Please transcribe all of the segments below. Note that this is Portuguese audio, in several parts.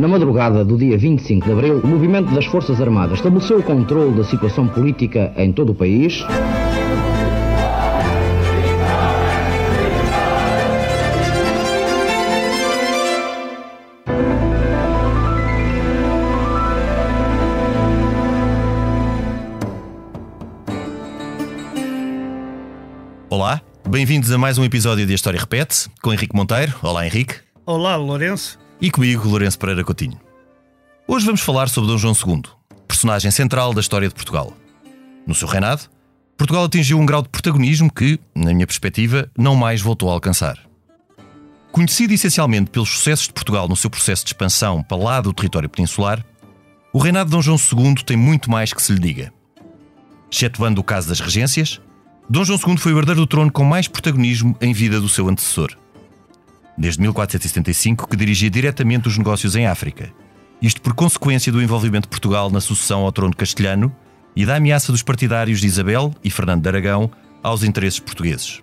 Na madrugada do dia 25 de abril, o movimento das Forças Armadas estabeleceu o controle da situação política em todo o país. Olá, bem-vindos a mais um episódio de A História Repete, com Henrique Monteiro. Olá, Henrique. Olá, Lourenço. E comigo, Lourenço Pereira Coutinho. Hoje vamos falar sobre Dom João II, personagem central da história de Portugal. No seu reinado, Portugal atingiu um grau de protagonismo que, na minha perspectiva, não mais voltou a alcançar. Conhecido essencialmente pelos sucessos de Portugal no seu processo de expansão para lá do território peninsular, o reinado de Dom João II tem muito mais que se lhe diga. Excetuando o caso das regências, Dom João II foi o herdeiro do trono com mais protagonismo em vida do seu antecessor. Desde 1475 que dirigia diretamente os negócios em África, isto por consequência do envolvimento de Portugal na sucessão ao trono castelhano e da ameaça dos partidários de Isabel e Fernando de Aragão aos interesses portugueses.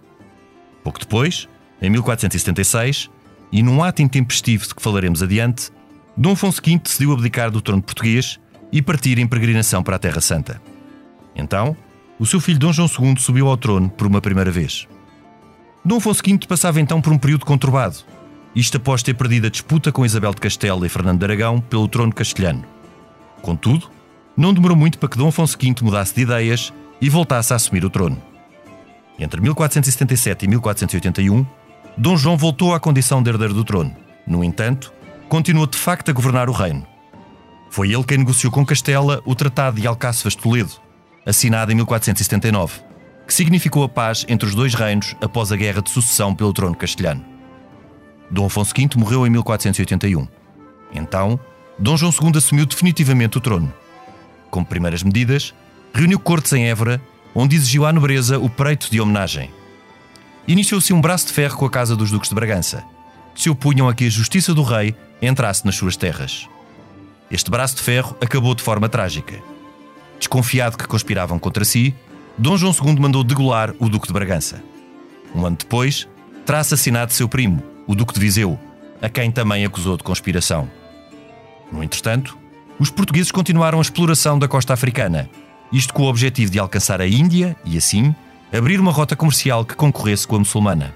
Pouco depois, em 1476, e num ato intempestivo de que falaremos adiante, Dom Afonso V decidiu abdicar do trono português e partir em peregrinação para a Terra Santa. Então, o seu filho Dom João II subiu ao trono por uma primeira vez. Dom Afonso V passava então por um período conturbado, isto após ter perdido a disputa com Isabel de Castela e Fernando de Aragão pelo trono castelhano. Contudo, não demorou muito para que Dom Afonso V mudasse de ideias e voltasse a assumir o trono. Entre 1477 e 1481, Dom João voltou à condição de herdeiro do trono. No entanto, continuou de facto a governar o reino. Foi ele quem negociou com Castela o Tratado de Alcáçovas de Toledo, assinado em 1479, que significou a paz entre os dois reinos após a Guerra de Sucessão pelo trono castelhano. Dom Afonso V morreu em 1481. Então, Dom João II assumiu definitivamente o trono. Como primeiras medidas, reuniu cortes em Évora, onde exigiu à nobreza o preito de homenagem. Iniciou-se um braço de ferro com a Casa dos Duques de Bragança, que se opunham a que a justiça do rei entrasse nas suas terras. Este braço de ferro acabou de forma trágica. Desconfiado que conspiravam contra si, Dom João II mandou degolar o Duque de Bragança. Um ano depois, terá assassinado seu primo, o Duque de Viseu, a quem também acusou de conspiração. No entretanto, os portugueses continuaram a exploração da costa africana, isto com o objetivo de alcançar a Índia e, assim, abrir uma rota comercial que concorresse com a muçulmana.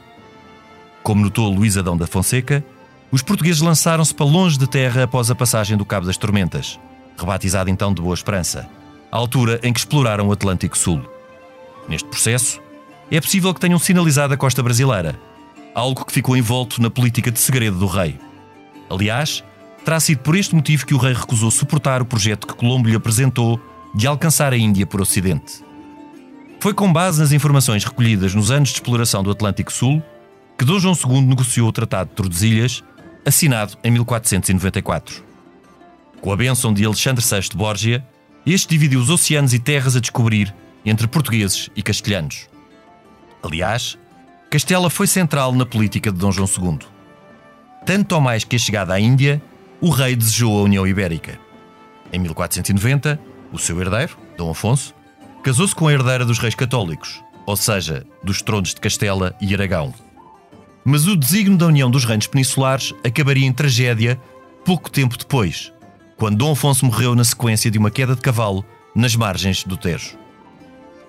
Como notou Luís Adão da Fonseca, os portugueses lançaram-se para longe de terra após a passagem do Cabo das Tormentas, rebatizado então de Boa Esperança, altura em que exploraram o Atlântico Sul. Neste processo, é possível que tenham sinalizado a costa brasileira, algo que ficou envolto na política de segredo do rei. Aliás, terá sido por este motivo que o rei recusou suportar o projeto que Colombo lhe apresentou de alcançar a Índia por Ocidente. Foi com base nas informações recolhidas nos anos de exploração do Atlântico Sul que Dom João II negociou o Tratado de Tordesilhas, assinado em 1494. Com a bênção de Alexandre VI de Borgia, este dividiu os oceanos e terras a descobrir entre portugueses e castelhanos. Aliás, Castela foi central na política de Dom João II. Tanto ou mais que a chegada à Índia, o rei desejou a União Ibérica. Em 1490, o seu herdeiro, Dom Afonso, casou-se com a herdeira dos reis católicos, ou seja, dos tronos de Castela e Aragão. Mas o desígnio da União dos Reinos Peninsulares acabaria em tragédia pouco tempo depois, quando Dom Afonso morreu na sequência de uma queda de cavalo nas margens do Tejo.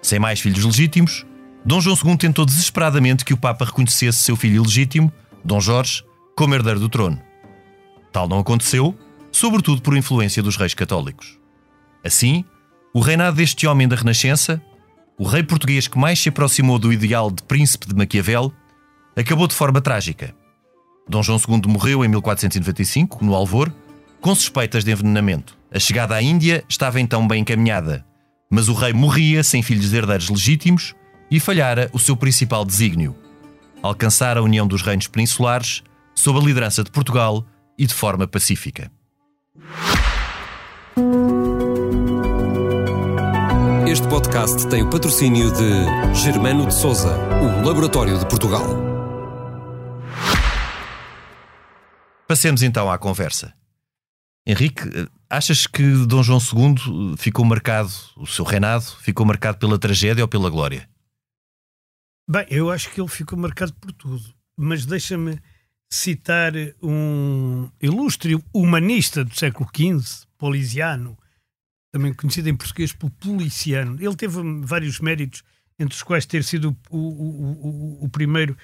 Sem mais filhos legítimos, Dom João II tentou desesperadamente que o Papa reconhecesse seu filho ilegítimo, Dom Jorge, como herdeiro do trono. Tal não aconteceu, sobretudo por influência dos reis católicos. Assim, o reinado deste homem da Renascença, o rei português que mais se aproximou do ideal de príncipe de Maquiavel, acabou de forma trágica. Dom João II morreu em 1495, no Alvor, com suspeitas de envenenamento. A chegada à Índia estava então bem encaminhada, mas o rei morria sem filhos de herdeiros legítimos e falhara o seu principal desígnio: alcançar a união dos reinos peninsulares sob a liderança de Portugal e de forma pacífica. Este podcast tem o patrocínio de Germano de Souza, o Laboratório de Portugal. Passemos então à conversa. Henrique, achas que Dom João II ficou marcado, o seu reinado ficou marcado pela tragédia ou pela glória? Bem, eu acho que ele ficou marcado por tudo. Mas deixa-me citar um ilustre humanista do século XV, Polisiano, também conhecido em português por Policiano. Ele teve vários méritos, entre os quais ter sido o, o, o, o primeiro,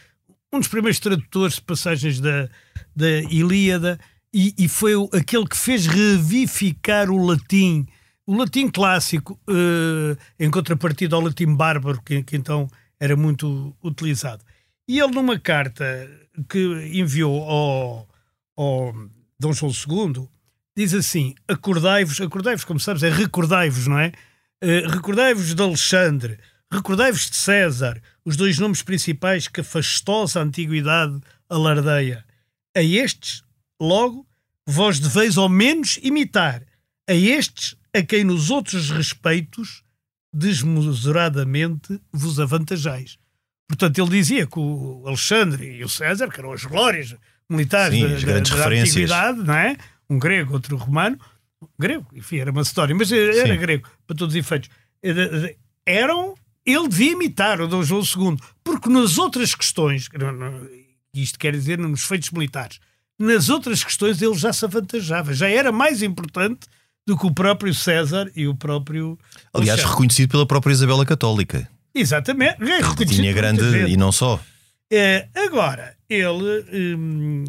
um dos primeiros tradutores de passagens da, da Ilíada e, e, foi aquele que fez revificar o latim, o latim clássico, uh, em contrapartida ao latim bárbaro, que, que então era muito utilizado. E ele, numa carta que enviou ao, ao Dom João II, diz assim: acordai-vos, acordai-vos, como sabes, é recordai-vos, não é? Uh, recordai-vos de Alexandre, recordai-vos de César, os dois nomes principais que a fastosa antiguidade alardeia. A estes, logo, vós deveis ao menos imitar, a estes a quem nos outros respeitos desmesuradamente vos avantajais. Portanto, ele dizia que o Alexandre e o César, que eram as glórias militares Sim, da, da, da antiguidade, não é? Um grego, outro romano. Grego, enfim, era uma história, mas era Sim. grego, para todos os efeitos. Era- Eram, ele devia imitar o Dom João II, porque nas outras questões, isto quer dizer nos feitos militares, nas outras questões ele já se avantajava, já era mais importante do que o próprio César e o próprio. Aliás, Alexandre. reconhecido pela própria Isabela Católica. Exatamente. É reconhecido Tinha grande, e não só. É, agora, ele, hum,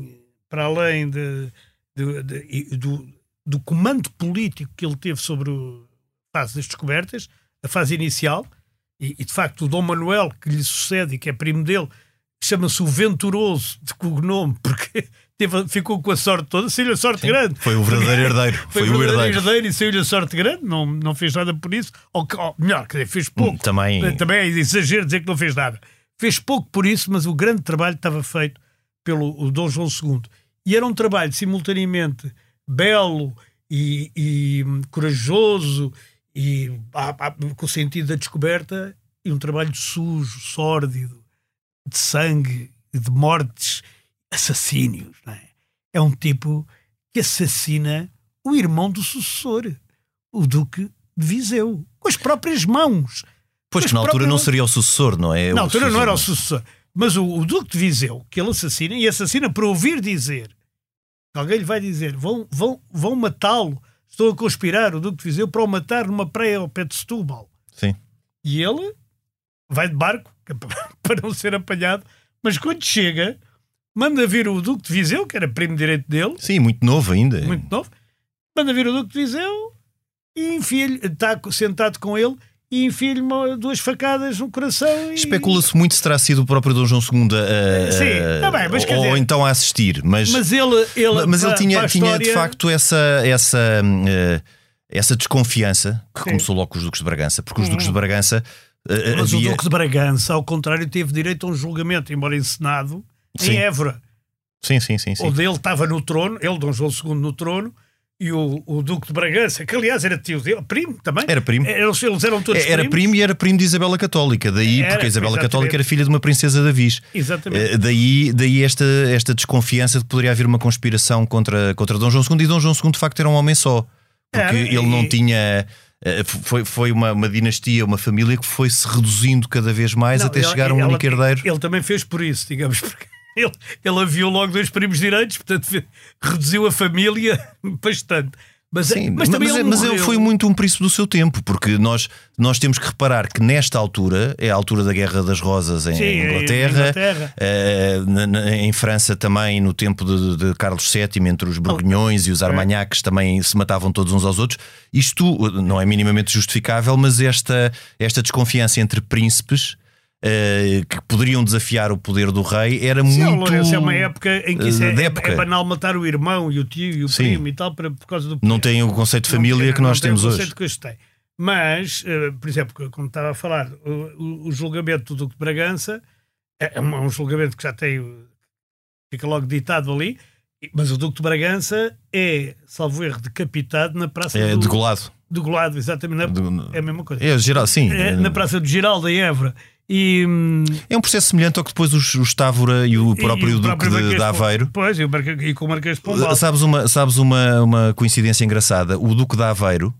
para além de, de- de- do, do comando político que ele teve sobre o- a fase das descobertas, a fase inicial, e, e, de facto o Dom Manuel, que lhe sucede e que é primo dele, chama-se o Venturoso de cognome, porque teve, ficou com a sorte toda, saiu-lhe a sorte grande. Foi o verdadeiro herdeiro. Foi, Foi, o verdadeiro herdeiro. e saiu-lhe a sorte grande, não, não fez nada por isso, ou, ou melhor, quer dizer, fez pouco. Hum, Também. Também é exagero dizer que não fez nada. Fez pouco por isso, mas o grande trabalho estava feito pelo o Dom João II. E era um trabalho simultaneamente belo e, e, hum, corajoso e ah, ah, com o sentido da descoberta e um trabalho sujo, sórdido, de sangue, de mortes, assassínios. não é? é um tipo que assassina o irmão do sucessor, o Duque de Viseu, com as próprias mãos. Pois que na altura próprio- não seria o sucessor, não é? Na O altura não era o sucessor. Mas o, o Duque de Viseu, que ele assassina, e assassina por ouvir dizer. Alguém lhe vai dizer: vão, vão, vão matá-lo. Estou a conspirar o Duque de Viseu para o matar numa praia ao pé de Setúbal. Sim. E ele vai de barco para não ser apanhado. Mas quando chega, manda vir o Duque de Viseu, que era primo direito dele, Sim, muito novo ainda. muito novo, manda vir o Duque de Viseu e enfia-lhe, está sentado com ele e enfia-lhe duas facadas no coração. E... Especula-se muito se terá sido o próprio Dom João II a, Sim, tá bem, mas ou, dizer- então a assistir. Mas, Mas ele, ele, mas ele para- tinha, para a tinha de história- facto essa, essa, eh, essa desconfiança que Sim. começou logo com os Duques de Bragança, porque os Duques de Uhum. Bragança eh, Mas havia. o Duque de Bragança, ao contrário, teve direito a um julgamento, embora encenado, Sim. em Évora. Sim, sim, sim. sim. Onde ele estava no trono, ele, Dom João II, no trono, e o, o Duque de Bragança, que aliás era tio dele, primo também. Era primo. Eles, eles eram todos Era primos. primo e era primo de Isabela Católica, daí, Era, porque a Isabela exatamente. Católica era filha de uma princesa da Viz. Exatamente. Eh, daí daí esta, esta desconfiança de que poderia haver uma conspiração contra, contra Dom João II. E Dom João II, de facto, era um homem só. Porque Era, ele e- não tinha. eh, Foi, foi uma, uma dinastia, uma família que foi se reduzindo cada vez mais Não, até ele- chegar a um ela- único herdeiro. Ele também fez por isso, digamos, porque ele, ele aviou logo dois primos direitos, portanto reduziu a família bastante. Mas, Sim, mas, mas, também mas, ele, mas ele foi muito um príncipe do seu tempo, porque nós, nós temos que reparar que nesta altura, é a altura da Guerra das Rosas em Sim, em Inglaterra, Inglaterra. na- em França também, no tempo de, de Carlos VII, entre os Borgonhões e os Armagnacs também se matavam todos uns aos outros. Isto eh, não é minimamente justificável, mas esta, esta desconfiança entre príncipes. Eh, que poderiam desafiar o poder do rei era Sim, muito. Lourenço, é uma época em que isso eh, é, é- época. é banal matar o irmão e o tio e o Sim. primo e tal para, por causa do Não tem o conceito de família Não que nós tem o temos conceito hoje. que hoje tem. Mas, eh, por exemplo, como estava a falar, o, o- julgamento do Duque de Bragança é é um, é um julgamento que já tem, fica logo ditado ali, mas o Duque de Bragança é, salvo erro, decapitado na Praça É do, degolado. do Golado, exatamente. na- Do- é a mesma coisa. É geral, sim. É, na Praça do Giraldo, em Évora. E, hum, É um processo semelhante ao que depois os, os Távora e o próprio e o Duque de, Marquês de Aveiro. Pois, e, o Marque- e com o Marquês de Pombal. Sabes, uma, sabes uma, uma coincidência engraçada? O Duque de Aveiro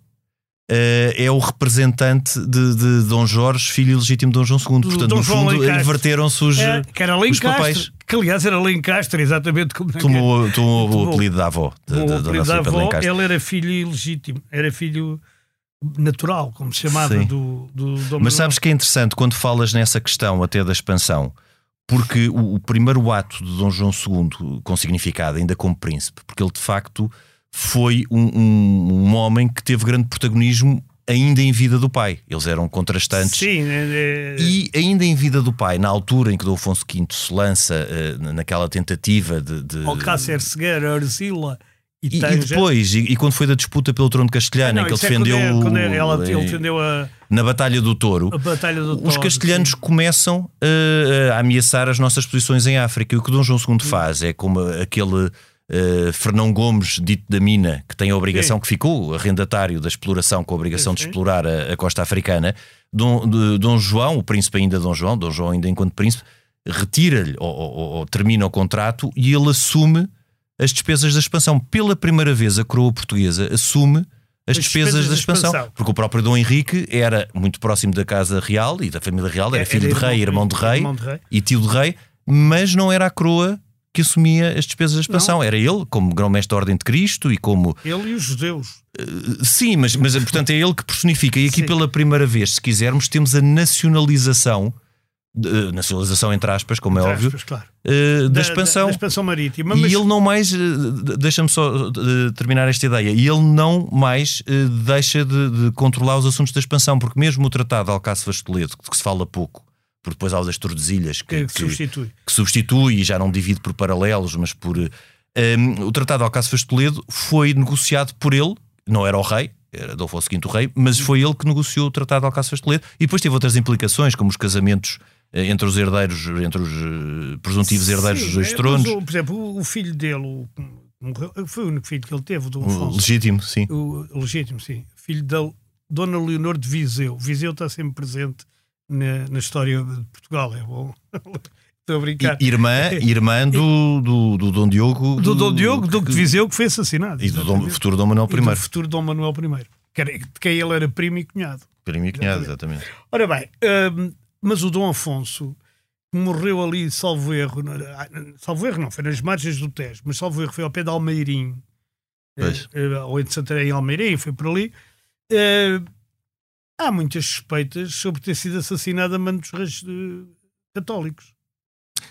eh, é o representante de, de Dom Jorge, filho ilegítimo de Dom João II. Portanto, Dom no João fundo, inverteram-se os, É, que era os papéis. Que aliás era Lencastre, exatamente como naquele- Tomou, tomou o Tomou. apelido da avó, de, de, o apelido da avó, ele era filho ilegítimo, era filho natural, como se chamava, Sim. do, do Dom Mas sabes que é interessante quando falas nessa questão até da expansão, porque o, o primeiro ato de Dom João II, com significado, ainda como príncipe, porque ele de facto foi um, um- um homem que teve grande protagonismo ainda em vida do pai. Eles eram contrastantes. Sim, é, é, E ainda em vida do pai, na altura em que Dom Afonso V se lança eh, naquela tentativa de. de- Alcácer, Cegueira, Arzila e, e, e depois, e, e quando foi da disputa pelo trono castelhano, Não, em que ele é defendeu quando é- quando é- ela- ele defendeu a, na Batalha do Touro, a Batalha do os Toro, castelhanos sim. começam eh, a ameaçar as nossas posições em África. E o que Dom João II faz é como aquele eh, Fernão Gomes, dito da Mina, que tem a obrigação, Sim. que ficou arrendatário da exploração, com a obrigação de Sim, sim. explorar a, a costa africana. Dom, de- Dom João, o príncipe ainda Dom João, Dom João ainda enquanto príncipe, retira-lhe ou, ou- ou termina o contrato e ele assume as despesas da expansão. Pela primeira vez, a coroa portuguesa assume as despesas, da expansão, Porque o próprio Dom Henrique era muito próximo da Casa Real e da família real, era É, filho era de rei, irmão de rei irmão de rei. e tio de rei, mas não era a coroa que assumia as despesas da expansão. Era ele, como grão-mestre da Ordem de Cristo e como. Ele e os judeus. Sim, mas, mas portanto é ele que personifica. E aqui Sim. pela primeira vez, se quisermos, temos a nacionalização, de- nacionalização entre aspas, como é Entre óbvio, aspas, claro. eh, da, expansão. Da, expansão marítima. E mas ele não mais, eh, de- deixa-me só terminar esta ideia, e ele não mais eh, deixa de, de controlar os assuntos da expansão, porque mesmo o Tratado de Alcáçovas de Toledo, que se fala pouco, porque depois há o das Tordesilhas, que, que, que- substitui. que substitui e já não divide por paralelos, mas por. um, o Tratado de Alcáçovas de Toledo foi negociado por ele, não era o rei, era Adolfo V o rei, mas foi ele que negociou o Tratado de Alcáçovas de Toledo e depois teve outras implicações, como os casamentos entre os herdeiros, entre os eh, presuntivos herdeiros Sim, dos dois tronos. o- por exemplo, o, filho dele, o, foi o único filho que ele teve, o Dom O Afonso. legítimo, sim. O legítimo, sim. Filho da Dona Leonor de Viseu. Viseu está sempre presente na, na história de Portugal. É bom. Estou a brincar. I- Irmã, irmã do, do, do Dom Diogo. do Dom Diogo, que- Duque de Viseu, que foi assassinado. E do Dom- exatamente. futuro Dom Manuel E do I. futuro Dom Manuel I. Que de quem ele era primo e cunhado. Primo e cunhado, exatamente. Ora bem, hum, mas o Dom Afonso morreu ali, salvo erro, salvo erro não, foi nas margens do Tejo, mas salvo erro foi ao pé de Almeirim, eh, eh, ou entre Santarém e Almeirim, foi por ali. Eh, há muitas suspeitas sobre ter sido assassinado a mano dos reis católicos.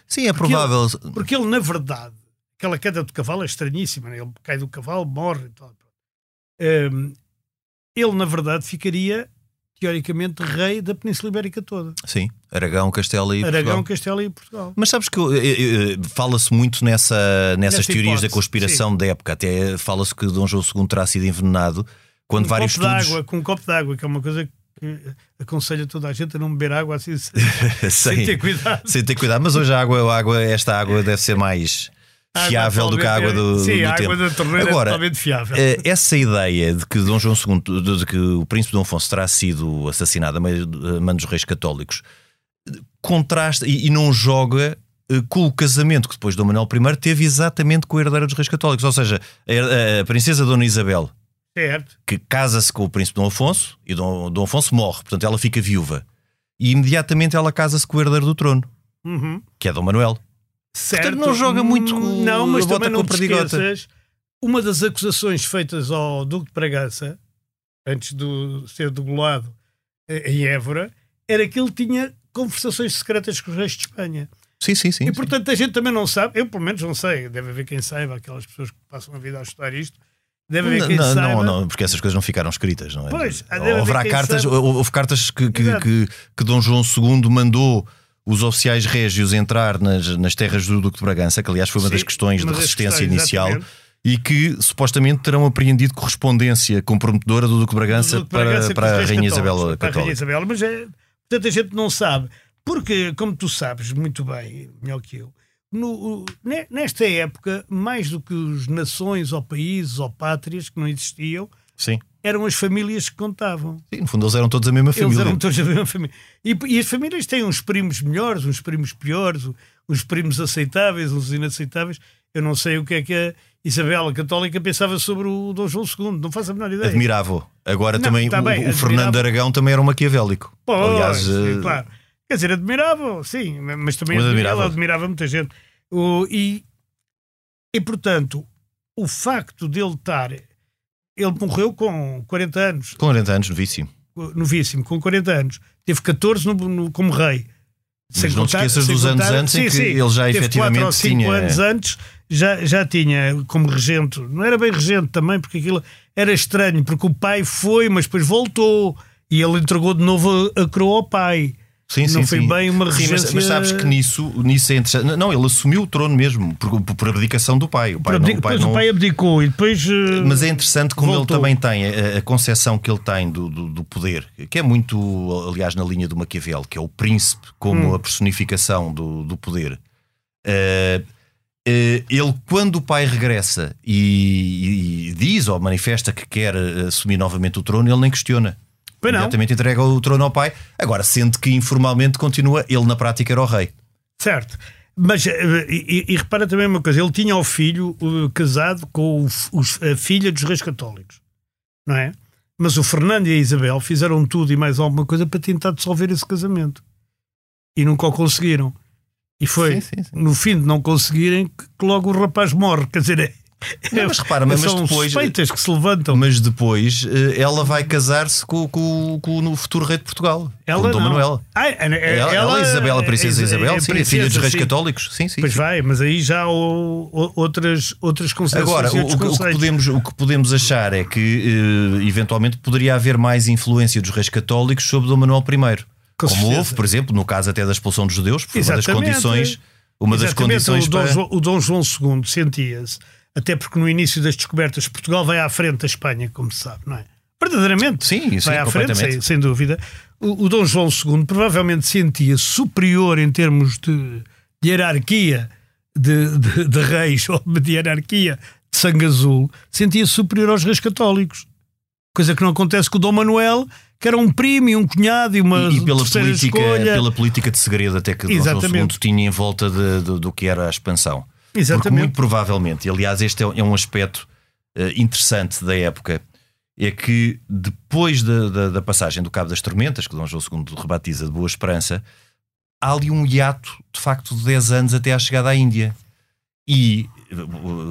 Sim, é Porque provável. Porque ele, na verdade, aquela queda do cavalo é estranhíssima, né? ele cai do cavalo, morre e tal. Hum, ele, na verdade, ficaria, teoricamente, rei da Península Ibérica toda. Sim, Aragão, Castela e Aragão, Portugal. Castela e Portugal. Mas sabes que fala-se muito nessa, nessas Nessa teorias hipótese, da conspiração da época. Até fala-se que Dom João II terá sido envenenado quando um vários copo estudos. água, com um copo de água, que é uma coisa que aconselha toda a gente a não beber água assim sem, sem, sem ter cuidado. sem ter cuidado. Mas hoje a água, a água, esta água deve ser mais Água fiável do que a água do, é- Sim, do a água tempo. da torneira Agora, é totalmente fiável. Eh, essa ideia de que Dom João II, de, que o príncipe Dom Afonso terá sido assassinado a mano dos reis católicos, contrasta e, e não joga eh, com o casamento que depois Dom Manuel I teve exatamente com a herdeira dos reis católicos, ou seja, a, a princesa Dona Isabel, certo. que casa-se com o príncipe Dom Afonso e Dom, Dom Afonso morre, portanto ela fica viúva. E imediatamente ela casa-se com o herdeiro do trono, Uhum. que é Dom Manuel. Certo. não joga muito com- Não, mas também não te esqueças, uma das acusações feitas ao Duque de Bragança, antes de ser degolado eh, em Évora, era que ele tinha conversações secretas com os reis de Espanha. Sim, sim, sim. E portanto a gente também não sabe, eu pelo menos não sei, deve haver quem saiba, aquelas pessoas que passam a vida a estudar isto, deve haver quem não, saiba. não, não, porque essas coisas não ficaram escritas, não é? Pois, Haverá cartas, saiba. houve cartas que, que, que, que Dom João II mandou os oficiais régios entrar nas, nas terras do Duque de Bragança, que aliás foi uma Sim, das questões de das resistência inicial, exatamente. e que supostamente terão apreendido correspondência comprometedora do Duque de Bragança, Duque de para, Bragança para os a Rainha católicos, Isabel para a Rainha Católica. Isabel, mas é, portanto a gente não sabe. Porque, como tu sabes muito bem, melhor que eu, no- ne- nesta época, mais do que os nações ou países ou pátrias que não existiam, Sim. Eram as famílias que contavam. Sim, no fundo eles eram todos a mesma Eles família. eram todos a mesma família. E, e as famílias têm uns primos melhores, uns primos piores, uns primos aceitáveis, uns inaceitáveis. Eu não sei o que é que a católica, pensava sobre o Dom João II. Não faço a menor ideia. Admirava. Agora Não, também tá o, bem, o Fernando admirava. Aragão também era um maquiavélico. Pois, Aliás, sim, eh, claro. Quer dizer, admirável, sim, mas também Mas admirava, admirava. admirava muita gente. O- e, e, portanto, o facto dele estar. Ele morreu com 40 anos, com 40 anos, novíssimo. novíssimo, com 40 anos. Teve 14 no, no- como rei. Mas não te esqueças sem dos anos antes em que ele já Teve efetivamente quatro ou cinco tinha- anos antes já, já tinha como regente. Não era bem regente também, porque aquilo era estranho, porque o pai foi, mas depois voltou. E ele entregou de novo a, a coroa ao pai. Sim, Não sim, foi sim. bem uma Sim, mas, regência- mas sabes que nisso, nisso é interessante. Não, ele assumiu o trono mesmo, por, por abdicação do pai. O pai, não, o pai depois não- o pai abdicou e depois. eh, Mas é interessante como voltou. ele também tem a, a concepção que ele tem do, do, do poder, que é muito, aliás, na linha do Maquiavel, que é o príncipe como Hum. a personificação do, do poder. Eh, eh, ele, quando o pai regressa e, e diz ou manifesta que quer assumir novamente o trono, ele nem questiona. Pois não. Imediatamente entrega o trono ao pai. Agora, sente que informalmente continua, ele na prática era o rei. Certo. Mas, eh, e, e- repara também uma coisa: ele tinha o filho eh, casado com o os- a filha dos reis católicos, não é? Mas o Fernando e a Isabel fizeram tudo e mais alguma coisa para tentar dissolver esse casamento e nunca o conseguiram. E foi Sim, sim, sim. no fim de não conseguirem que que logo o rapaz morre. Quer dizer, é, Não, mas repara, mas são depois- suspeitas que se levantam. Mas depois eh, ela vai casar-se com, com- com o futuro rei de Portugal, ela com o Dom não. Manuel. Ah, é- é- Ela, ela, Isabel, a princesa é- Isabel, é sim, a filha dos princesa, reis sim. católicos. Sim, sim. Pois sim. vai, mas aí já há outras, outras concepções Agora, o, o que- podemos, o que podemos achar é que, eh, eventualmente, poderia haver mais influência dos reis católicos sobre Dom Manuel I. Com como certeza. houve, por exemplo, no caso até da expulsão dos judeus, foi uma das condições. Uma das Exatamente, condições o Dom, para. João, o Dom João II sentia-se, até porque no início das descobertas Portugal vai à frente da Espanha, como se sabe, não é? Verdadeiramente. Sim, sim, vai à frente, sem, sem dúvida. O, o Dom João II provavelmente sentia superior em termos de, de hierarquia de, de- de reis ou de hierarquia de sangue azul, sentia-se superior aos reis católicos. Coisa que não acontece com o Dom Manuel, que era um primo e um cunhado e uma E, e pela, política, escolha. pela política de segredo até que Dom João II Exatamente. tinha em volta de- de- do que era a expansão. Porque Exatamente. muito provavelmente, e aliás, este é, é um aspecto eh, interessante da época, é que depois da, da- da passagem do Cabo das Tormentas, que Dom João II rebatiza de Boa Esperança, há ali um hiato, de facto, de 10 anos até à chegada à Índia. E, eh,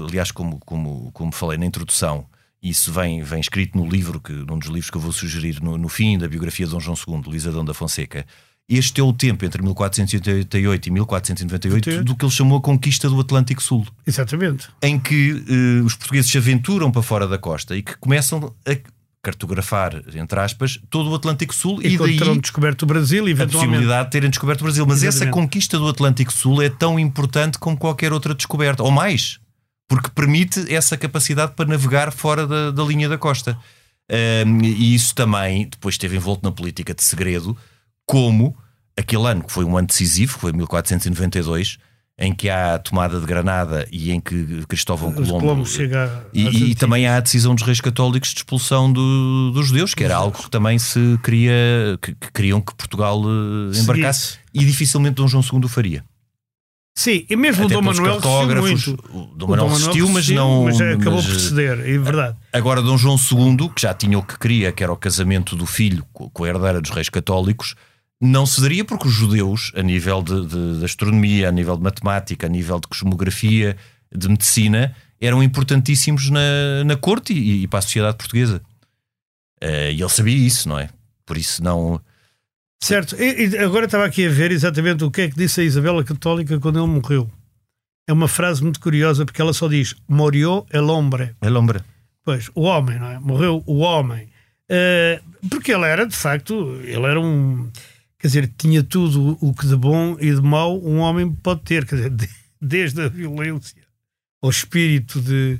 aliás, como, como, como falei na introdução, isso vem, vem escrito no livro, que, num dos livros que eu vou sugerir no, no fim da biografia de Dom João II, Luís Adão da Fonseca. Este é o tempo entre 1488 e 1498 do que ele chamou a conquista do Atlântico Sul Exatamente. em que eh, os portugueses se aventuram para fora da costa e que começam a cartografar, entre aspas, todo o Atlântico Sul e, E daí terão descoberto o Brasil, a possibilidade de terem descoberto o Brasil. Mas essa Exatamente. conquista do Atlântico Sul é tão importante como qualquer outra descoberta, ou mais, porque permite essa capacidade para navegar fora da, da linha da costa. Ahm, e isso também depois esteve envolto na política de segredo, como aquele ano que foi um ano decisivo, que foi 1492, em que há a tomada de Granada e em que Cristóvão Os Colombo Colombo chega e, e também há a decisão dos reis católicos de expulsão do- dos judeus, que era algo que também se queria que, que queriam que Portugal eh, embarcasse e dificilmente Dom João II o faria. Sim, e mesmo Até o Dom Manuel muito. o Dom Manuel resistiu, mas não. mas acabou mas, por eh, ceder, é verdade. Agora, Dom João II, que já tinha o que queria, que era o casamento do filho co- com a herdeira dos reis católicos, não cederia porque os judeus, a nível de, de- de astronomia, a nível de matemática, a nível de cosmografia, de medicina, eram importantíssimos na, na corte e, e para a sociedade portuguesa. Eh, e ele sabia isso, não é? Por isso não. Certo, e, e agora estava aqui a ver exatamente o que é que disse a Isabela Católica quando ele morreu. É uma frase muito curiosa porque ela só diz: Morió el hombre. É lombra. Pois, o homem, não é? Morreu o homem. Eh, porque ele era, de facto, ele era um. Quer dizer, tinha tudo o que de bom e de mau um homem pode ter. Quer dizer, de- desde a violência ao espírito de,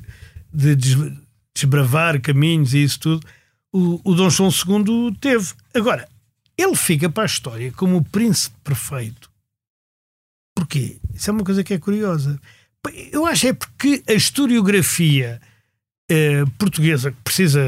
de des- desbravar caminhos e isso tudo, o, o Dom João II teve. Agora, ele fica para a história como o príncipe perfeito. Porquê? Isso é uma coisa que é curiosa. Eu acho é porque a historiografia eh, portuguesa, que precisa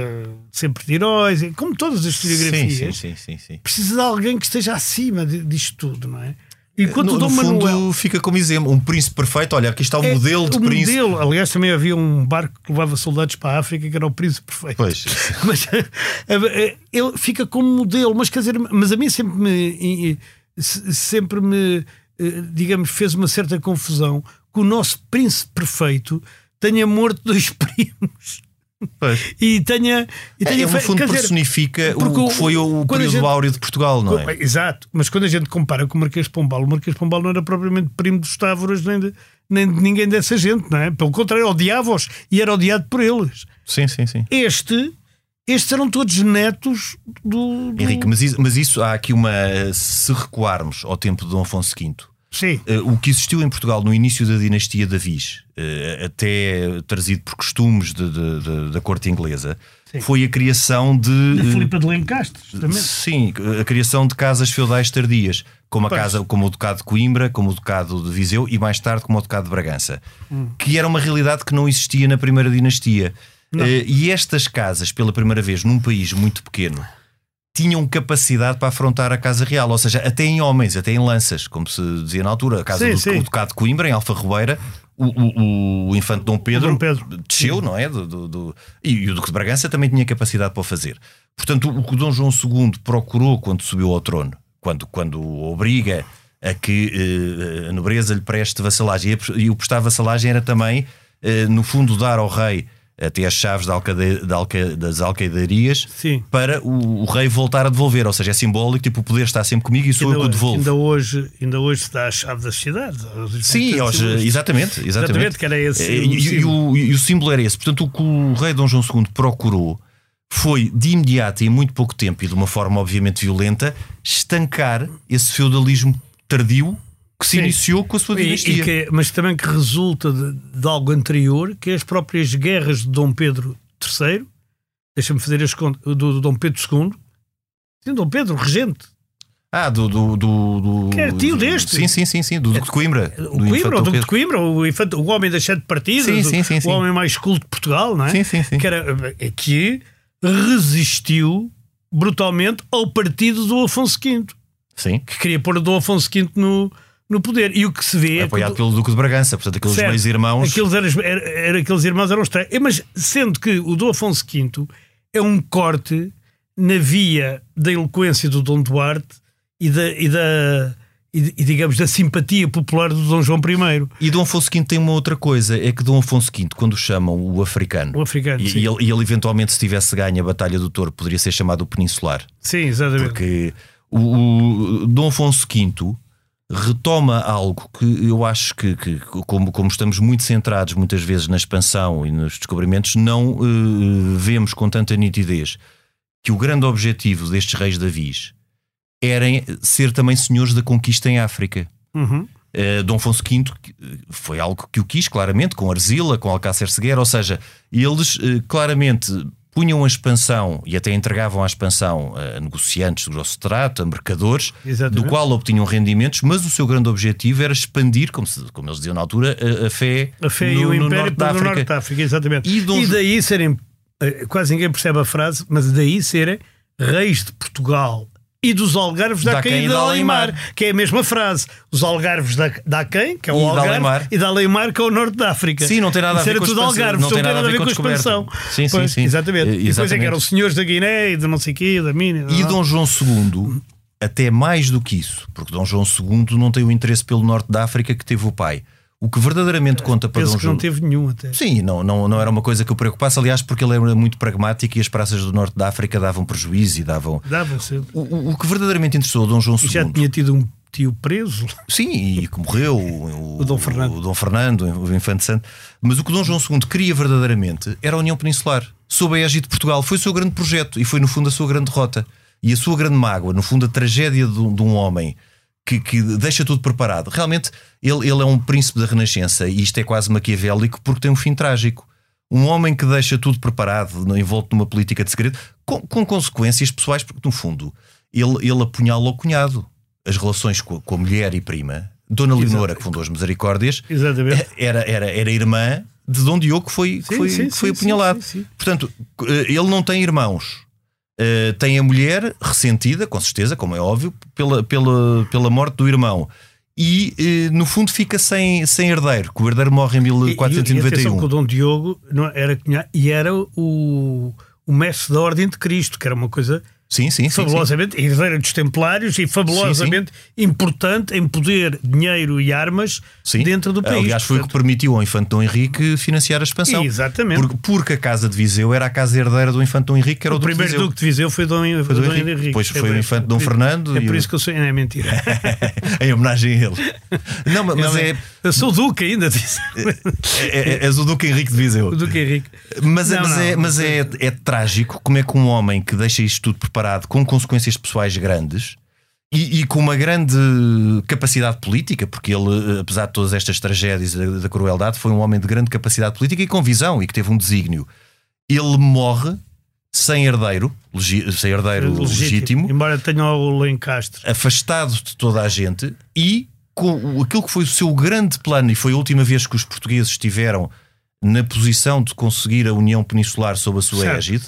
sempre de heróis, como todas as historiografias, sim, sim, sim, precisa de alguém que esteja acima de- disto tudo, não é? Enquanto no, o Dom no fundo Manuel. fica como exemplo, um príncipe perfeito. Olha, aqui está o É, modelo de o príncipe. modelo. Aliás, também havia um barco que levava soldados para a África que era o príncipe perfeito. Pois. Mas eh, eh, ele fica como modelo, mas quer dizer, mas a mim sempre me se- sempre me eh, digamos fez uma certa confusão que o nosso príncipe perfeito tenha morto dois primos Pois. e tenha e É, tenha no fundo dizer, personifica o que foi o a período gente- áureo de Portugal, não é? Exato, mas quando a gente compara com o Marquês de Pombal, o Marquês de Pombal não era propriamente primo dos Távoras nem de, nem de ninguém dessa gente, não é? Pelo contrário, odiava-os e era odiado por eles. Sim, sim, sim. Este, estes eram todos netos do. do... Henrique, mas isso, mas isso há aqui uma. Se recuarmos ao tempo de Dom Afonso V, Sim, eh, o que existiu em Portugal no início da dinastia Davis, eh, até trazido por costumes de- de- de- da corte inglesa, Sim. foi a criação de. da eh, Filipa de Lencastre, também. Sim, a criação de casas feudais tardias, como a Pois. casa, como o Ducado de Coimbra, como o Ducado de Viseu e mais tarde como o Ducado de Bragança, Hum. que era uma realidade que não existia na primeira dinastia. Eh, e estas casas, pela primeira vez num país muito pequeno, tinham capacidade para afrontar a Casa Real, ou seja, até em homens, até em lanças, como se dizia na altura. A casa Sim, do sim. o Ducado de Coimbra, em Alfa Robeira, o, o, o infante Dom Pedro, Dom Pedro. desceu, não é? Do, do- do- E, o Duque de Bragança também tinha capacidade para o fazer. Portanto, o que Dom João II procurou quando subiu ao trono, quando, quando obriga a que eh, a nobreza lhe preste vassalagem, e e o prestar vassalagem era também, eh, no fundo, dar ao rei até as chaves da alcade- da alca- das alcaidarias Sim. para o, o rei voltar a devolver. Ou seja, é simbólico, tipo, o poder está sempre comigo e sou eu que o devolvo. ainda hoje, ainda hoje se dá a chave das cidades. Sim, civilistas. exatamente, exatamente. Exatamente, que era esse E, o, e o símbolo era esse. Portanto, o que o rei Dom João II procurou foi, de imediato e em muito pouco tempo, e de uma forma obviamente violenta, estancar esse feudalismo tardio que se Sim. iniciou com a sua dinastia. que- mas também que resulta de, de algo anterior, que é as próprias guerras de Dom Pedro III, deixa-me fazer as contas, do, do Dom Pedro II, sim, Dom Pedro, regente, Ah, do, do, do, do- Que é tio deste. Sim, sim, sim, sim, do Duque de Coimbra. o do Coimbra, o Duque de. Coimbra, o, infante- o homem das sete partidas, Sim, o- sim, sim, o, sim. homem mais culto de Portugal, não é? Sim, sim, sim. Que, era, que resistiu brutalmente ao partido do Afonso V, Sim. que queria pôr o Dom Afonso V no, no poder. E o que se vê é que Apoiado o- pelo Duque de Bragança, portanto, aqueles Certo. meios irmãos. Aqueles, eram, era, aqueles irmãos eram estranhos. Mas sendo que o Dom Afonso V é um corte na via da eloquência do Dom Duarte e da, e da e, digamos da simpatia popular do Dom João I, E Dom Afonso V tem uma outra coisa: é que Dom Afonso V, quando chamam o africano, o africano. e, e ele, ele eventualmente, se tivesse ganho a Batalha do Touro, poderia ser chamado o Peninsular. sim, exatamente. Porque o, o Dom Afonso V retoma algo que eu acho que, que, como, como estamos muito centrados muitas vezes na expansão e nos descobrimentos, não eh, vemos com tanta nitidez que o grande objetivo destes reis Davis era ser também senhores da conquista em África. Uhum. Uh, Dom Afonso V uh, foi algo que o quis, claramente, com Arzila, com Alcácer Seguera, ou seja, eles uh, claramente punham a expansão e até entregavam a expansão a negociantes de grosso trato, a mercadores, Exatamente. do qual obtinham rendimentos, mas o seu grande objetivo era expandir, como, se- como eles diziam na altura, a, a fé, A fé no, e o no Império norte da África. Norte da África, exatamente. E E, daí serem, eh, quase ninguém percebe a frase, mas daí serem reis de Portugal e dos Algarves da Da Aquém e da da Alemar, que é a mesma frase. Os Algarves da, da Aquém, que é o E da Algarve, Alemar. e da Alemar, que é o Norte da África. Sim, não tem nada a ver com a tudo expansão. Algarves, Não tem nada a ver com a expansão. Sim, sim, Pois, sim. Exatamente. E depois é que eram os senhores da Guiné e de não sei o quê, da Mina. E Dom João II, até mais do que isso, porque Dom João II não tem o interesse pelo norte da África que teve o pai. O que verdadeiramente conta para Penso Dom que não teve nenhum até. Sim, não, não, não era uma coisa que o preocupasse, aliás, porque ele era muito pragmático e as praças do norte da África davam prejuízo e davam. Dava sempre. O, o- que verdadeiramente interessou a Dom João E já II. tinha tido um tio preso. Sim, e que morreu o, O Dom Fernando. o Dom Fernando, o Infante Santo. Mas o que o Dom João II queria verdadeiramente era a União Peninsular. Sob a égide de Portugal. Foi o seu grande projeto e foi, no fundo, a sua grande derrota. E a sua grande mágoa, no fundo, a tragédia de, de um homem que, que deixa tudo preparado. Realmente, ele, ele é um príncipe da Renascença e isto é quase maquiavélico porque tem um fim trágico. Um homem que deixa tudo preparado, envolto numa política de segredo, com, com consequências pessoais, porque no fundo ele, ele apunhala o cunhado. As relações com a, com a mulher e prima, Dona Leonora, que fundou as Misericórdias, Exatamente. era, era, era irmã de Dom Diogo que foi, que Sim, foi, sim, que foi sim, apunhalado. Portanto, eh, ele não tem irmãos. Eh, tem a mulher ressentida, com certeza, como é óbvio, pela, pela, pela morte do irmão. e eh, no fundo fica sem, sem herdeiro, que o herdeiro morre em E, e atenção que o 1491. Dom Diogo não era, e era o, o mestre da Ordem de Cristo, que era uma coisa Sim, sim, sim. sim. fabulosamente, herdeira dos Templários e fabulosamente importante em poder, dinheiro e armas Sim. dentro do país. Aliás, foi o que permitiu ao Infante Dom Henrique financiar a expansão. Exatamente. Porque, porque a Casa de Viseu era a casa herdeira do Infante Dom Henrique, que era o, o Duque primeiro. Duque de Viseu foi Dom, Foi Dom Dom Henrique. Henrique. Depois foi É o infante Dom é Fernando É por o- isso que eu sou. Não é mentira. em homenagem a ele. Não, mas mas Ele é, Eu sou Duque ainda, disse. é, é- és o Duque Henrique de Viseu. o Duque Henrique. Mas, é- Não, mas, não, é, mas é, é trágico como é que um homem que deixa isto tudo preparado com consequências pessoais grandes e, e com uma grande capacidade política, porque ele, eh, apesar de todas estas tragédias da, da crueldade, foi um homem de grande capacidade política e com visão e que teve um desígnio. Ele morre sem herdeiro, sem herdeiro legítimo, Embora tenha o Lencastre. afastado de toda a gente e com aquilo que foi o seu grande plano, e foi a última vez que os portugueses estiveram na posição de conseguir a União Peninsular sob a sua Certo. égide,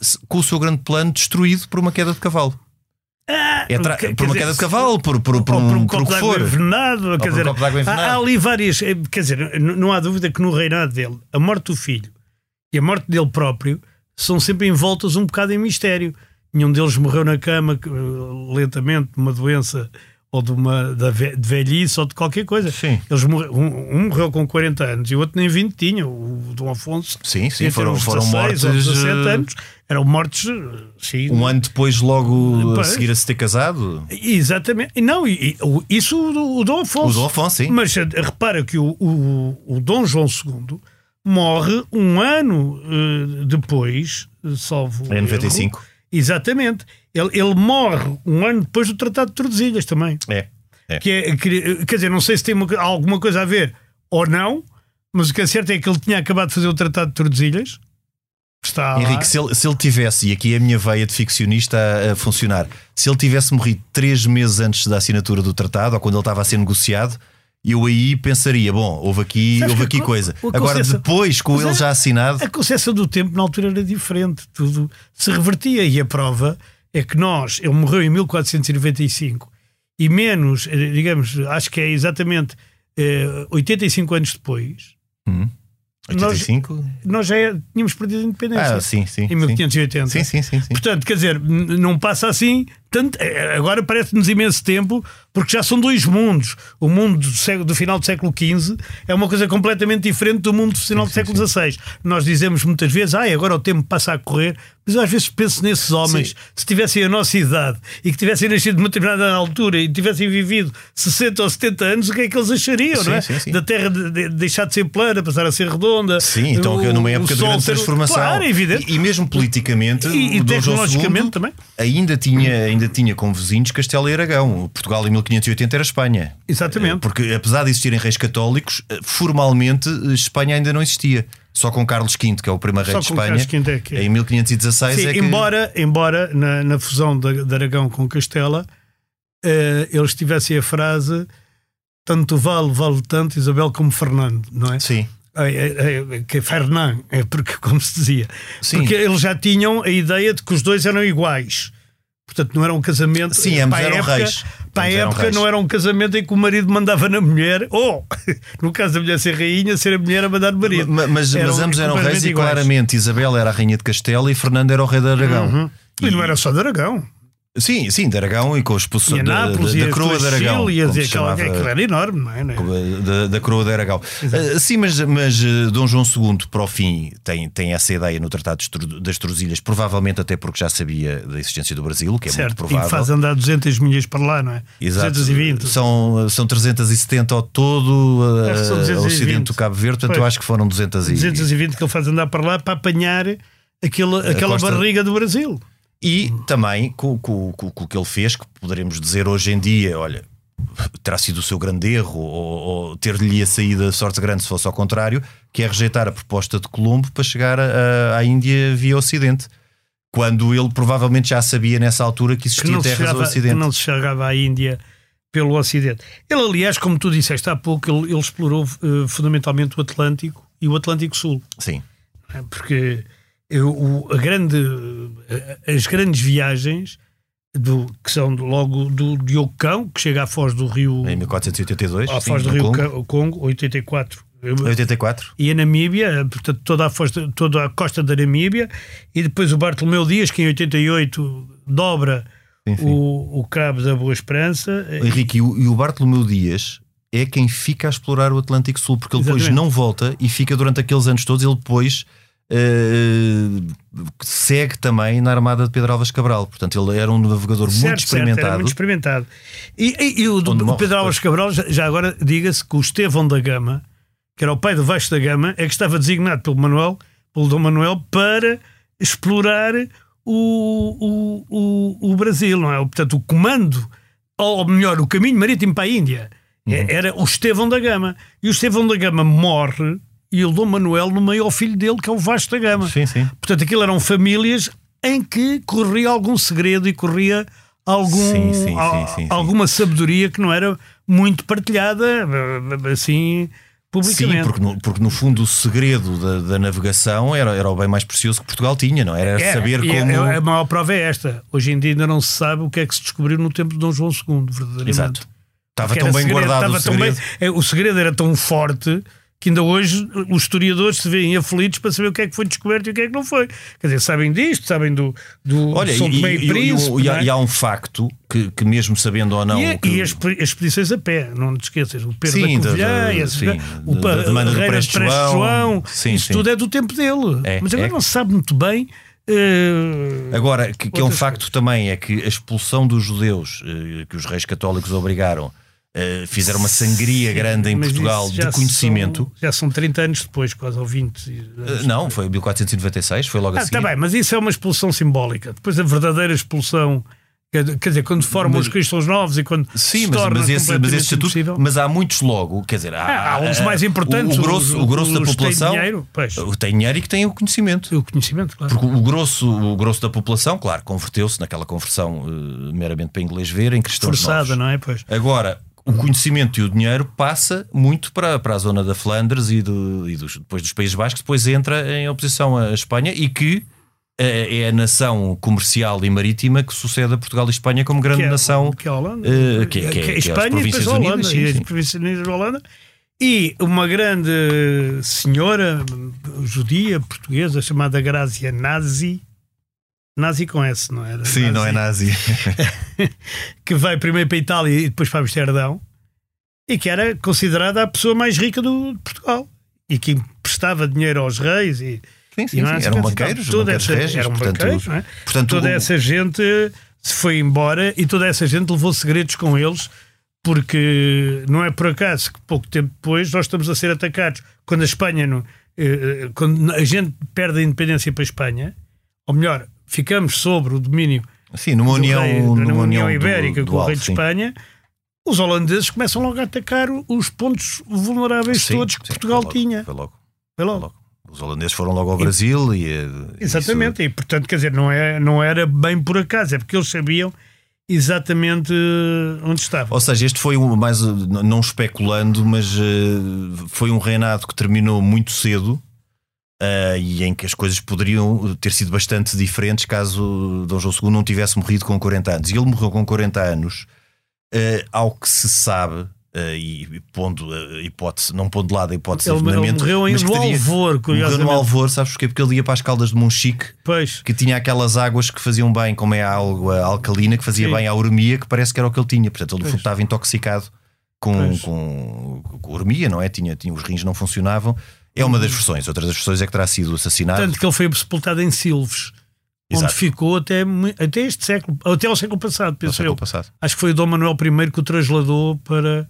se- com o seu grande plano destruído por uma queda de cavalo. É tra- por uma dizer, queda de cavalo, por, por, por um, por um copo de água envenenado. Quer um há, ali várias. eh, Quer dizer, não há dúvida que no reinado dele, a morte do filho e a morte dele próprio são sempre envoltas um bocado em mistério. Nenhum deles morreu na cama eh, lentamente uma doença ou de uma da ve- de velhice ou de qualquer coisa. Sim. Eles morre- um, um morreu com 40 anos e o outro nem 20 tinha, o Dom Afonso. Sim, sim, foram- foram 16 ou mortes, 17 eh, anos. Eram mortes, eh, sim, Um ano depois, logo a Pois. seguir a se ter casado. Exatamente. Não, e, e, isso o, o Dom Afonso. O Dom Afonso, sim. Mas eh, repara que o, o, o Dom João II morre um ano eh, depois, eh, salvo. Em erro. 95. Exatamente. Ele, ele morre um ano depois do Tratado de Tordesilhas também. É. é. Que é, que- quer dizer, não sei se tem uma alguma coisa a ver ou não, mas o que é certo é que ele tinha acabado de fazer o Tratado de Tordesilhas. Está. Henrique, se ele, se ele tivesse, e aqui é a minha veia de ficcionista a, a funcionar, se ele tivesse morrido três meses antes da assinatura do tratado, ou quando ele estava a ser negociado, eu aí pensaria: bom, houve aqui, Sabes houve aqui a coisa. a Agora, depois, com ele já assinado, A concepção do tempo na altura era diferente, tudo se revertia e a prova é que nós, ele morreu em 1495 e menos, eh, digamos, acho que é exatamente eh, 85 anos depois, Hum. nós- 85? nós já é- tínhamos perdido a independência Ah, sim, sim. em sim. 1580. Sim, sim, sim. sim. Portanto, quer dizer, não passa assim. Tanto, eh, agora parece-nos imenso tempo, porque já são dois mundos. O mundo do, século- do final do século XV é uma coisa completamente diferente do mundo do final do século XVI. Nós dizemos muitas vezes, ai, agora o tempo passa a correr, mas às vezes penso nesses homens, Sim. se tivessem a nossa idade e que tivessem nascido de uma determinada altura e tivessem vivido 60 ou 70 anos, o que é que eles achariam, Sim, não é? sim, sim. Da Terra de- de- deixar de ser plana, passar a ser redonda. Sim, então o- numa época de grande transformação. Claro, é evidente. E, e mesmo politicamente, E- e tecnologicamente II também. Ainda tinha, ainda tinha como vizinhos Castelo e Aragão. Portugal em 1580 era Espanha. Exatamente. Eh, Porque apesar de existirem reis católicos, eh, formalmente eh, Espanha ainda não existia. Só com Carlos V, que é o primeiro rei de Espanha, é que- em 1516 Sim, é que... embora, embora na, na fusão de, de Aragão com Castela eh, eles tivessem a frase tanto vale, vale tanto Isabel como Fernando, não é? Sim. É, é, é, que é Fernand, é porque, como se dizia, Sim. porque eles já tinham a ideia de que os dois eram iguais. Portanto, não era um casamento. Sim, ambos para a eram época, reis. Para a época, não era um casamento em que o marido mandava na mulher, ou, no caso da mulher ser rainha, ser a mulher a mandar no marido. Ma- Mas, mas Eram ambos eram reis completamente e iguais. claramente Isabel era a rainha de Castela e Fernando era o rei de Aragão. Uhum. E não era só de Aragão. Sim, sim, de Aragão e com a expulsão da, Nápoles da, duas de Aragão. E aquela- chamava. aquilo era enorme, não é? É? da, da coroa de Aragão. Ah, sim, mas, mas eh, Dom João II, para o fim, tem, tem essa ideia no Tratado das Tordesilhas, provavelmente até porque já sabia da existência do Brasil, que é certo, muito provável. e faz andar 200 milhas para lá, não é? Exato. 220. São, são 370 ao todo, que uh, 220. ocidente do Cabo Verde, portanto eu acho que foram 200 e... 220 que ele faz andar para lá para apanhar aquele, aquela costa- barriga do Brasil. E também com, com- com- com o que ele fez, que poderemos dizer hoje em dia, olha, terá sido o seu grande erro, ou, ou ter-lhe a saída sorte grande se fosse ao contrário, que é rejeitar a proposta de Colombo para chegar a- a- à Índia via Ocidente. Quando ele provavelmente já sabia nessa altura que Que existia se terras ao chegava, que Ocidente. não se chegava à Índia pelo Ocidente. Ele, aliás, como tu disseste há pouco, ele, ele explorou eh, fundamentalmente o Atlântico e o Atlântico Sul. Sim, é? porque eu- o- a grande, eh, as grandes viagens do, que são logo do Diogo Cão, que chega à foz do Rio. Em 1482. À sim, foz do no Rio Congo. Congo, Congo 84. 84. E a Namíbia, portanto, toda a, fosta, toda a costa da Namíbia, e depois o Bartolomeu Dias, que em 88 dobra Sim, sim. O, o Cabo da Boa Esperança. Henrique, e o, e o Bartolomeu Dias é quem fica a explorar o Atlântico Sul, porque ele depois Exatamente. não volta e fica durante aqueles anos todos. Ele depois eh, segue também na Armada de Pedro Alves Cabral. Portanto, ele era um navegador muito Certo, certo, experimentado. era muito experimentado. E, e- e o, do- morre Pedro Álvares Cabral, já, agora diga-se que o Estevão da Gama, que era o pai do Vasco da Gama, é que estava designado pelo Manuel, pelo Dom Manuel, para explorar o, o, o, o Brasil, não é? Portanto, o comando, ou melhor, o caminho marítimo para a Índia. Uhum. É- Era o Estevão da Gama. E o Estevão da Gama morre e o Dom Manuel nomeia o filho dele, que é o Vasco da Gama. Sim, sim. Portanto, aquilo eram famílias em que corria algum segredo e corria algum, Sim, sim, sim, a- alguma sabedoria que não era muito partilhada assim publicamente. Sim, porque no, porque no fundo o segredo da, da navegação era, era o bem mais precioso que Portugal tinha, não é? era? É, saber e como. é- a maior prova é esta. Hoje em dia ainda não se sabe o que é que se descobriu no tempo de Dom João II, verdadeiramente. Exato. Estava Porque tão bem segredo, guardado o segredo. bem- é, o segredo era tão forte que ainda hoje os historiadores se veem aflitos para saber o que é que foi descoberto e o que é que não foi. Quer dizer, sabem disto, sabem do, do Olha, São e, Tomé e- Príncipe. e é? e há um facto que, que mesmo sabendo ou não. E, que- e as, as expedições a pé, não te esqueças. O Pedro Sim, da da- Covilhã, da- esse- sim, o da- pa- da Reina de Preste João. Sim, isso sim. tudo é do tempo dele. É, Mas agora é. não se sabe muito bem. eh, Agora, que, que é um facto também, é que a expulsão dos judeus, eh, que os reis católicos obrigaram, eh, fizeram uma sangria grande em mas Portugal de conhecimento. são- já são 30 anos depois, quase ou 20. Eh, Não, foi 1496, foi logo Ah, assim. tá bem, mas isso é uma expulsão simbólica. Depois a verdadeira expulsão, quer dizer, quando formam Mas- os cristãos novos e quando Sim, mas, torna mas, esse, mas esse estatuto, impossível. mas há muitos logo, quer dizer, há, Ah, há uns mais importantes, O, o grosso, os- o grosso da os que têm população dinheiro, pois. o- tem dinheiro e que tem o conhecimento. o conhecimento, claro. Porque o grosso, o grosso da população, claro, converteu-se naquela conversão eh, meramente para inglês ver em cristãos Forçada, novos. não é? Pois. Agora, o conhecimento e o dinheiro passa muito para, para a zona da Flandres e, do, e dos, depois dos Países Baixos, que depois entra em oposição à Espanha e que eh, é a nação comercial e marítima que sucede a Portugal e Espanha como grande que é, nação. que é a Holanda, eh, que- que- que é as Espanha e depois a Holanda, Unidas, sim, e as sim. Províncias Unidas da Holanda. E uma grande senhora judia portuguesa chamada Grazia Nazi, Nazi com S, não era? Sim, não é nazi. que vai primeiro para a Itália e depois para Amsterdão e que era considerada a pessoa mais rica do, de Portugal e que emprestava dinheiro aos reis e, Sim, e sim, não é sim. assim, Eram então, banqueiros, toda essa, régios, eram portanto, banqueiros, não é? portanto, toda o- essa gente se foi embora e toda essa gente levou segredos com eles porque não é por acaso que pouco tempo depois nós estamos a ser atacados quando a Espanha não- eh, eh, quando a gente perde a independência para a Espanha ou melhor ficamos sobre o domínio Sim, numa união, rei- numa numa união União do- Ibérica do com o rei de sim. Espanha, os holandeses começam logo a atacar os pontos vulneráveis Sim, todos que sim, Portugal foi logo, tinha. Foi logo, Foi foi logo. logo. Os holandeses foram logo ao Brasil e. eh, Exatamente, e portanto, quer dizer, não, é, não era bem por acaso, é porque eles sabiam exatamente eh, onde estavam. Ou seja, este foi um, mais, não especulando, mas uh, foi um reinado que terminou muito cedo uh, e em que as coisas poderiam ter sido bastante diferentes caso Dom João II não tivesse morrido com 40 anos. E ele morreu com 40 anos, uh, ao que se sabe. uh, e, pondo a hipótese, não pondo de lado a hipótese Ele- ele evidentemente, morreu em- no teria- Alvor, Morreu curiosamente. no Alvor, sabes porquê? Porque ele ia para as caldas de Monchique Pois, que tinha aquelas águas que faziam bem, como é a água alcalina, que fazia Sim. bem à uremia, que parece que era o que ele tinha. Portanto, ele estava intoxicado com, Pois. com, com uremia, não é? Tinha, tinha, os rins não funcionavam. É uma das versões. Outra das versões é que terá sido assassinado. tanto que ele foi sepultado em Silves, onde Exato. ficou até, até este século, até ao século passado, penso século eu. passado. Acho que foi o Dom Manuel I que o trasladou para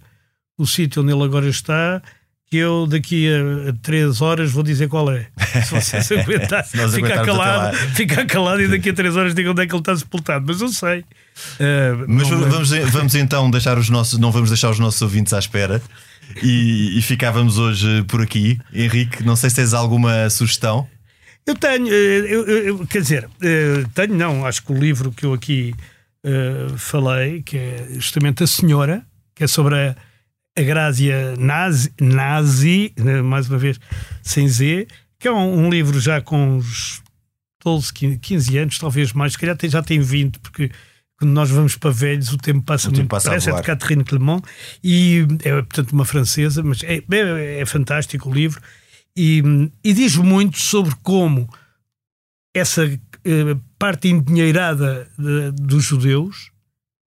o sítio onde ele agora está. Que eu daqui a, três horas vou dizer qual é. Se vocês aguentarem, ficar calado, ficar calado e daqui a três horas digam onde é que ele está sepultado. Mas eu sei. Uh, Mas vamos, vamos então deixar os nossos, não vamos deixar os nossos ouvintes à espera. E, e ficávamos hoje por aqui. Henrique, não sei se tens alguma sugestão. Eu tenho, eh, eu- eu- quer dizer, eh, tenho, não, acho que o livro que eu aqui eh, falei, que é justamente A Senhora, que é sobre a, a Grácia Nazi, nazi mais uma vez sem Z, que é um, um livro já com uns 12, 15 15 anos, talvez mais, se calhar já tem 20, porque quando nós vamos para velhos, o tempo passa O tempo muito passa a depressa. É de Catherine Clement e é, portanto, uma francesa, mas é, é, é fantástico o livro e, e diz muito sobre como essa eh, parte endinheirada de- dos judeus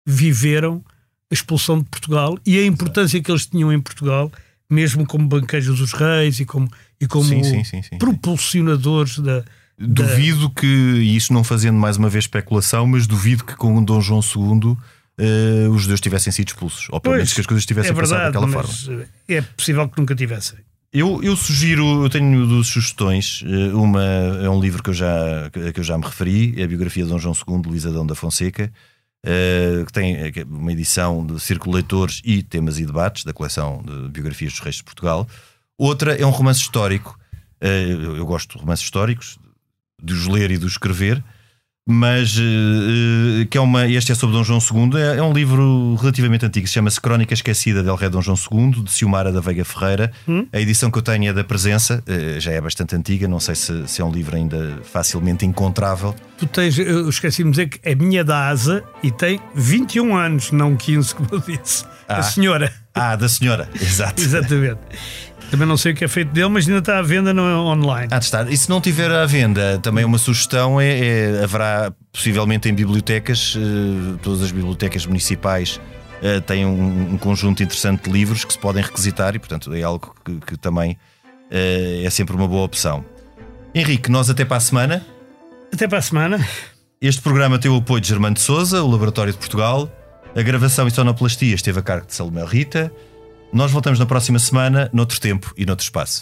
viveram a expulsão de Portugal e a importância que eles tinham em Portugal, mesmo como banqueiros dos reis e como, e como sim, sim, sim. propulsionadores da. Duvido que, e isto não fazendo mais uma vez especulação, mas duvido que com Dom João II eh, os judeus tivessem sido expulsos. Ou pelo Pois, menos que as coisas tivessem é passado verdade, daquela mas forma. eh, é possível que nunca tivessem. Eu, eu sugiro, eu tenho duas sugestões. Eh, Uma é um livro que eu já, que eu já me referi, é a biografia de Dom João II, de Luís Adão da Fonseca, eh, que tem é uma edição de Círculo Leitores e Temas e Debates, da coleção de biografias dos Reis de Portugal. Outra é um romance histórico. Eu gosto de romances históricos, de os ler e de os escrever, mas eh, que é uma. Este é sobre Dom João II. É, é um livro relativamente antigo, chama-se Crónica Esquecida del Rei Dom João II, de Ciumara da Veiga Ferreira. A edição que eu tenho é da Presença, eh, já é bastante antiga, não sei se, se é um livro ainda facilmente encontrável. Tu tens, eu esqueci-me de dizer que é minha da asa e tem 21 anos, não 15, como eu disse. Ah. A senhora. Ah, da senhora, exato. Exatamente. Também não sei o que é feito dele, mas ainda está à venda no online. Há de estar. E se não tiver à venda, também uma sugestão é, é- haverá possivelmente em bibliotecas, eh, todas as bibliotecas municipais eh, têm um, um conjunto interessante de livros que se podem requisitar e, portanto, é algo que, que também eh, é sempre uma boa opção. Henrique, nós até para a semana. Até para a semana. Este programa tem o apoio de Germano de Souza, o Laboratório de Portugal. A gravação e sonoplastia esteve a cargo de Salomé Rita. Nós voltamos na próxima semana, noutro tempo e noutro espaço.